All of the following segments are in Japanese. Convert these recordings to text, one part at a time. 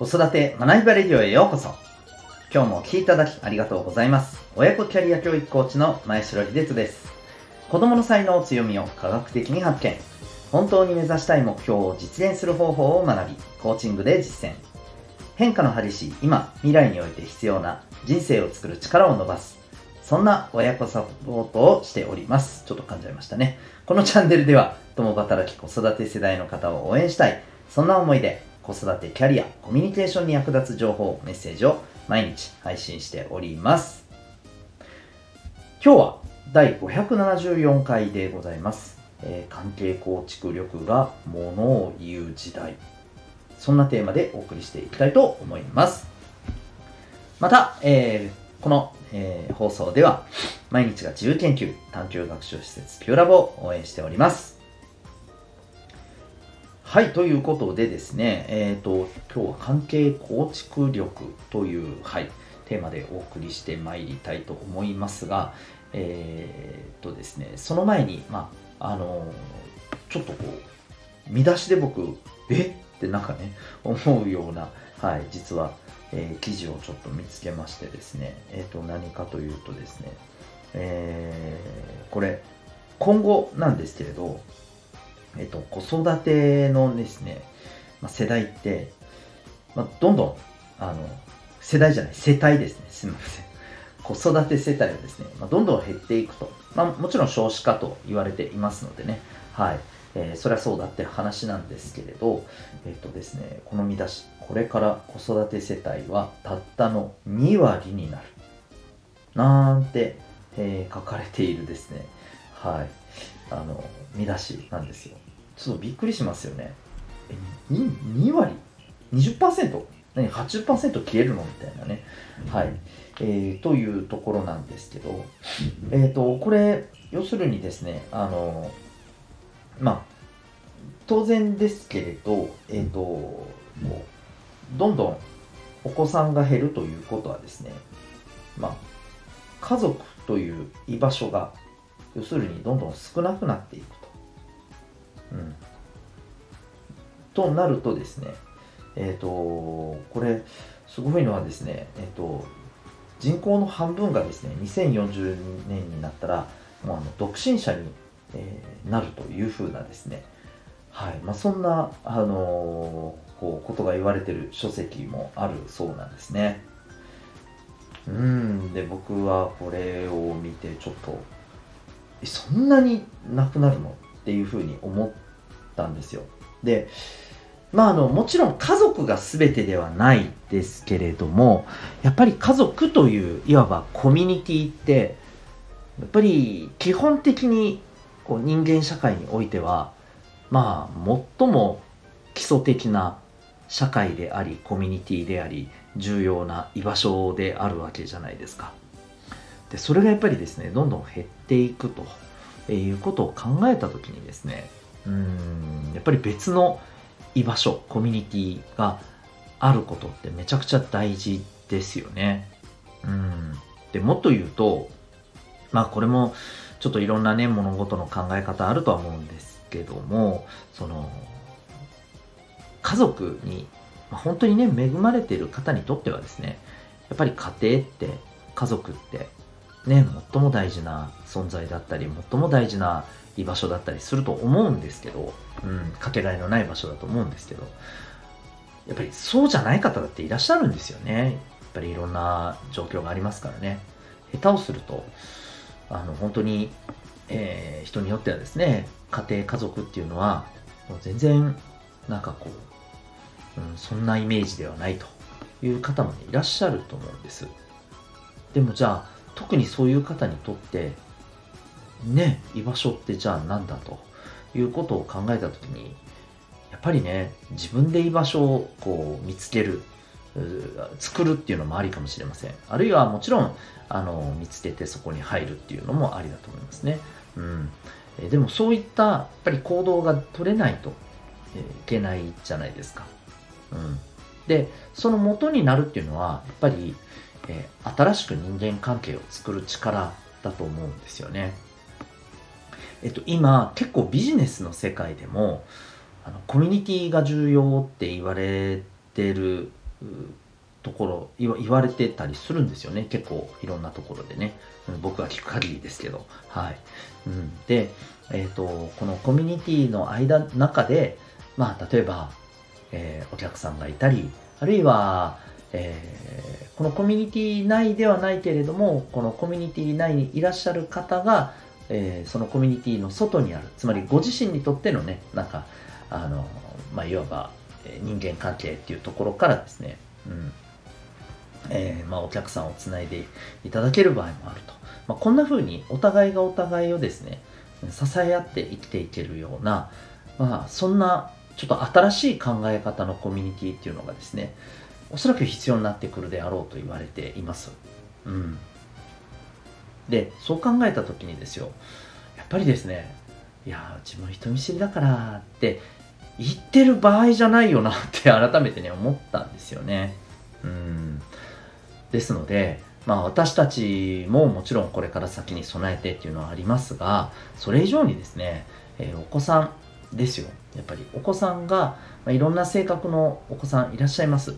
子育て学びバレディオへようこそ今日もお聴きいただきありがとうございます親子キャリア教育コーチの前城秀人です子供の才能強みを科学的に発見本当に目指したい目標を実現する方法を学びコーチングで実践変化の激しい今未来において必要な人生を作る力を伸ばすそんな親子サポートをしております。ちょっと噛んじゃいましたね。このチャンネルでは、共働き子育て世代の方を応援したい。そんな思いで、子育て、キャリア、コミュニケーションに役立つ情報、メッセージを毎日配信しております。今日は第574回でございます。えー、関係構築力がものを言う時代。そんなテーマでお送りしていきたいと思います。また、えー、このえー、放送では毎日が自由研究探究学習施設ピューラボを応援しております。はい、ということでですね、えっ、ー、と、今日は関係構築力という、はい、テーマでお送りしてまいりたいと思いますが、えっ、ー、とですね、その前に、まあ、あのちょっとこう、見出しで僕、え？ってなんかね、思うような、はい、実は、えー、記事をちょっと見つけましてですね、えっ、ー、と、何かというとですね、えー、これ、今後なんですけれど、えっ、と、子育てのですね、まあ、世代って、まあ、どんどん、あの、世代じゃない、世帯ですね、すみません。子育て世帯はですね、まあ、どんどん減っていくと。まあ、もちろん少子化と言われていますのでね、はい。えー、そりゃそうだって話なんですけれど、えっ、とですね、この見出し、これから子育て世帯はたったの2割になる。なんて、えー、書かれているですね、はい、あの、見出しなんですよ。ちょっとびっくりしますよね。え、2, 2割 ?20%? 何 ?80% 消えるの？みたいなね。はい。えー、というところなんですけど、えっ、ー、と、これ、要するにですね、あの、まあ、当然ですけれど、えっ、ー、と、こう、どんどんお子さんが減るということはですね、まあ、家族という居場所が、要するにどんどん少なくなっていく。うん。となるとですね、えっ、ー、と、これ、すごいのはですね、えっ、ー、と、人口の半分がですね、2040年になったら、もうあの独身者にえー、なるというふうなですね、はいまあ、そんな、あの、こうことが言われてる書籍もあるそうなんですね。うんで僕はこれを見てちょっとそんなになくなるの？っていうふうに思ったんですよ。でまああのもちろん家族が全てではないですけれどもやっぱり家族といういわばコミュニティってやっぱり基本的にこう人間社会においてはまあ最も基礎的な社会でありコミュニティであり重要な居場所であるわけじゃないですか。でそれがやっぱりですねどんどん減っていくということを考えた時にですねうんやっぱり別の居場所コミュニティがあることってめちゃくちゃ大事ですよね。うんでもっと言うとまあこれもちょっといろんなね、物事の考え方あるとは思うんですけども、その、家族に、まあ、本当にね、恵まれてる方にとってはですね、やっぱり家庭って、家族って、ね、最も大事な存在だったり、最も大事な居場所だったりすると思うんですけど、うん、かけがえのない場所だと思うんですけど、やっぱりそうじゃない方だっていらっしゃるんですよね。やっぱりいろんな状況がありますからね。下手をすると、あの本当に、えー、人によってはですね家庭家族っていうのはもう全然なんかこう、うん、そんなイメージではないという方も、ね、いらっしゃると思うんですでもじゃあ特にそういう方にとってね居場所ってじゃあ何だということを考えた時にやっぱりね自分で居場所をこう見つける作るっていうのもありかもしれません。あるいはもちろん、あの、見つけてそこに入るっていうのもありだと思いますね。うん。えでもそういったやっぱり行動が取れないと、いけないじゃないですか。うん。で、その元になるっていうのは、やっぱり、えー、新しく人間関係を作る力だと思うんですよね。えっと、今、結構ビジネスの世界でも、あのコミュニティが重要って言われてるところ言われてたりするんですよね。結構いろんなところでね、僕は聞く限りですけど。はい、うん、で、えーと、このコミュニティの間中でまあ例えば、えー、お客さんがいたりあるいは、えー、このコミュニティ内ではないけれどもこのコミュニティ内にいらっしゃる方が、えー、そのコミュニティの外にある。つまりご自身にとってのねなんかあの、まあ、いわば人間関係っていうところからですね、うん。えー、まあ、お客さんをつないでいただける場合もあると、まあ、こんな風にお互いがお互いをですね支え合って生きていけるような、まあ、そんなちょっと新しい考え方のコミュニティっていうのがですねおそらく必要になってくるであろうと言われています。うん、でそう考えた時にですよやっぱりですねいや自分人見知りだからって言ってる場合じゃないよなって 改めてね思ったんですよね。うんですので、まあ、私たちももちろんこれから先に備えてっていうのはありますがそれ以上にですね、えー、お子さんですよやっぱりお子さんが、まあ、いろんな性格のお子さんいらっしゃいます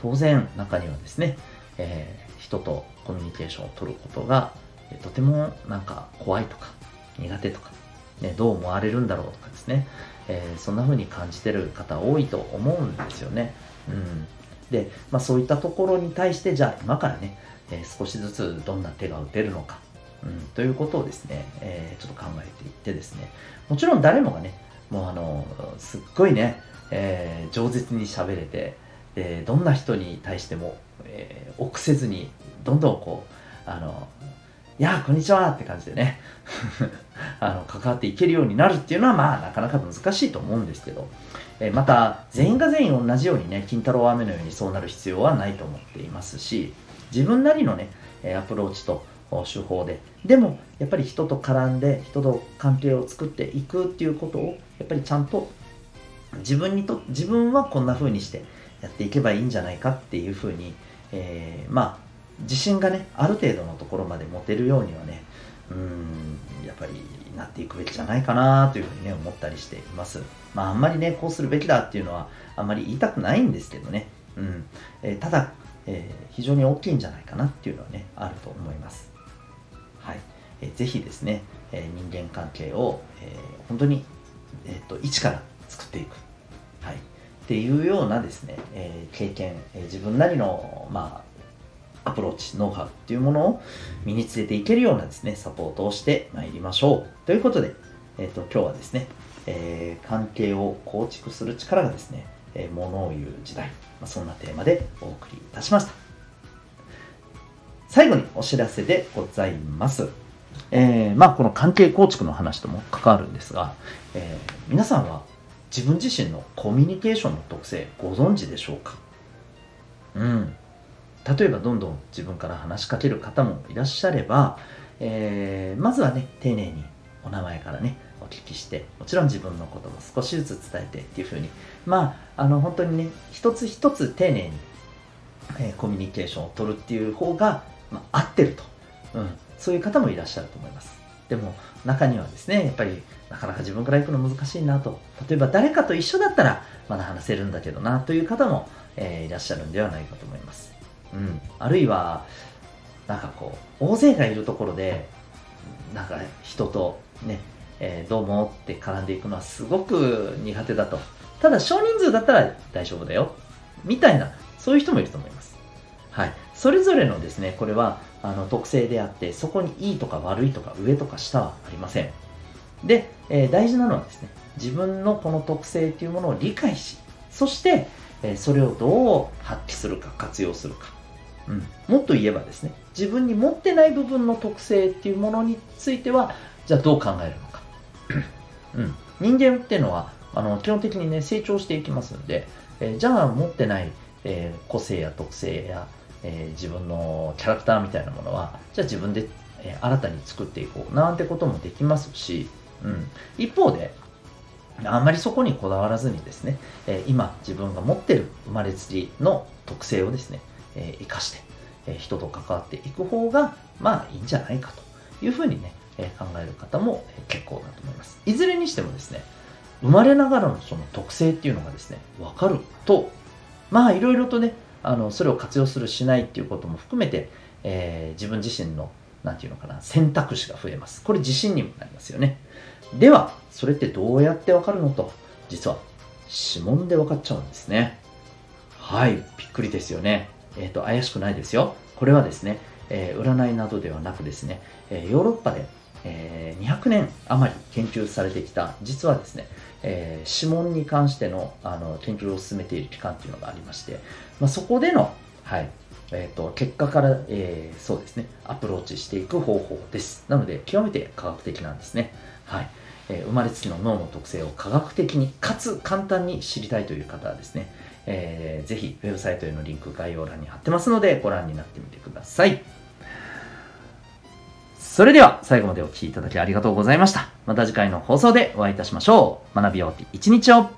当然中にはですね、えー、人とコミュニケーションを取ることが、え、とてもなんか怖いとか苦手とか、ね、どう思われるんだろうとかですね、えー、そんな風に感じてる方多いと思うんですよね。うん、で、まあ、そういったところに対してじゃあ今からね、えー、少しずつどんな手が打てるのか、うん、ということをですね、えー、ちょっと考えていってですねもちろん誰もがねもうあのすっごいね、えー、饒舌に喋れてでどんな人に対しても、えー、臆せずにどんどんこうあのいやこんにちはって感じでね あの関わっていけるようになるっていうのはまあなかなか難しいと思うんですけど、えまた全員が全員同じようにね金太郎飴のようにそうなる必要はないと思っていますし自分なりのねアプローチと手法ででもやっぱり人と絡んで人と関係を作っていくっていうことをやっぱりちゃんと自分にと自分はこんな風にしてやっていけばいいんじゃないかっていう風に、えー、まあ自信がねある程度のところまで持てるようにはねうんやっぱりなっていくべきじゃないかなというふうにね思ったりしています。まああんまりねこうするべきだっていうのはあんまり言いたくないんですけどね。うん、えー、ただ、えー、非常に大きいんじゃないかなっていうのはねあると思います。はい、えー、ぜひですね、えー、人間関係を、えー、本当に、えーと、一から作っていく。はい。っていうようなですね、えー、経験、えー、自分なりのまあアプローチ、ノウハウっていうものを身につけていけるようなですね、サポートをしてまいりましょう。ということで、えっ、ー、と、今日はですね、えー、関係を構築する力がですね、えー、ものを言う時代、まあ、そんなテーマでお送りいたしました。最後にお知らせでございます。えー、まあこの関係構築の話とも関わるんですが、えー、皆さんは自分自身のコミュニケーションの特性ご存知でしょうか？うん。例えばどんどん自分から話しかける方もいらっしゃれば、えー、まずはね丁寧にお名前からねお聞きしてもちろん自分のことも少しずつ伝えてっていうふうに。まああの本当にね一つ一つ丁寧に、えー、コミュニケーションを取るっていう方が、まあ、合ってると、うん、そういう方もいらっしゃると思います。でも中にはですねやっぱりなかなか自分から行くの難しいなと。例えば誰かと一緒だったらまだ話せるんだけどなという方も、えー、いらっしゃるんではないかと思います。うん、あるいはなんかこう大勢がいるところでなんか人とね、えー、どうもって絡んでいくのはすごく苦手だと。ただ少人数だったら大丈夫だよ。みたいなそういう人もいると思います。はい。それぞれのですねこれはあの特性であってそこにいいとか悪いとか上とか下はありません。で、えー、大事なのはですね自分のこの特性というものを理解しそして、えー、それをどう発揮するか活用するか。うん、もっと言えばですね自分に持ってない部分の特性っていうものについてはじゃあどう考えるのか、うん、人間っていうのはあの基本的にね成長していきますんで、えー、じゃあ持ってない、えー、個性や特性や、えー、自分のキャラクターみたいなものはじゃあ自分で、え新たに作っていこうなんてこともできますし、うん、一方であんまりそこにこだわらずにですね、え今自分が持ってる生まれつきの特性をですね、えー、生かして、えー、人と関わっていく方が、まあいいんじゃないかというふうにね、えー、考える方も、結構だと思います。いずれにしてもですね、生まれながらのその特性っていうのがですね、わかると、まあいろいろとね、あのそれを活用するしないっていうことも含めて、えー、自分自身の何て言うのかな選択肢が増えます。これ自信にもなりますよね。ではそれってどうやってわかるのと実は指紋で分かっちゃうんですね。はいびっくりですよね。えっ、ー、と怪しくないですよ。これはですね、えー、占いなどではなくですね、え、ヨーロッパで、え200年余り研究されてきた実はですね、え指紋に関してのあの研究を進めている機関っていうのがありまして、まあ、そこでの、はいえーと、結果から、えー、そうですねアプローチしていく方法ですなので極めて科学的なんですねはいえー、生まれつきの脳の特性を科学的にかつ簡単に知りたいという方はですね、えー、ぜひウェブサイトへのリンク概要欄に貼ってますのでご覧になってみてください。それでは最後までお聴きいただきありがとうございました。また次回の放送でお会いいたしましょう。学び終わって一日を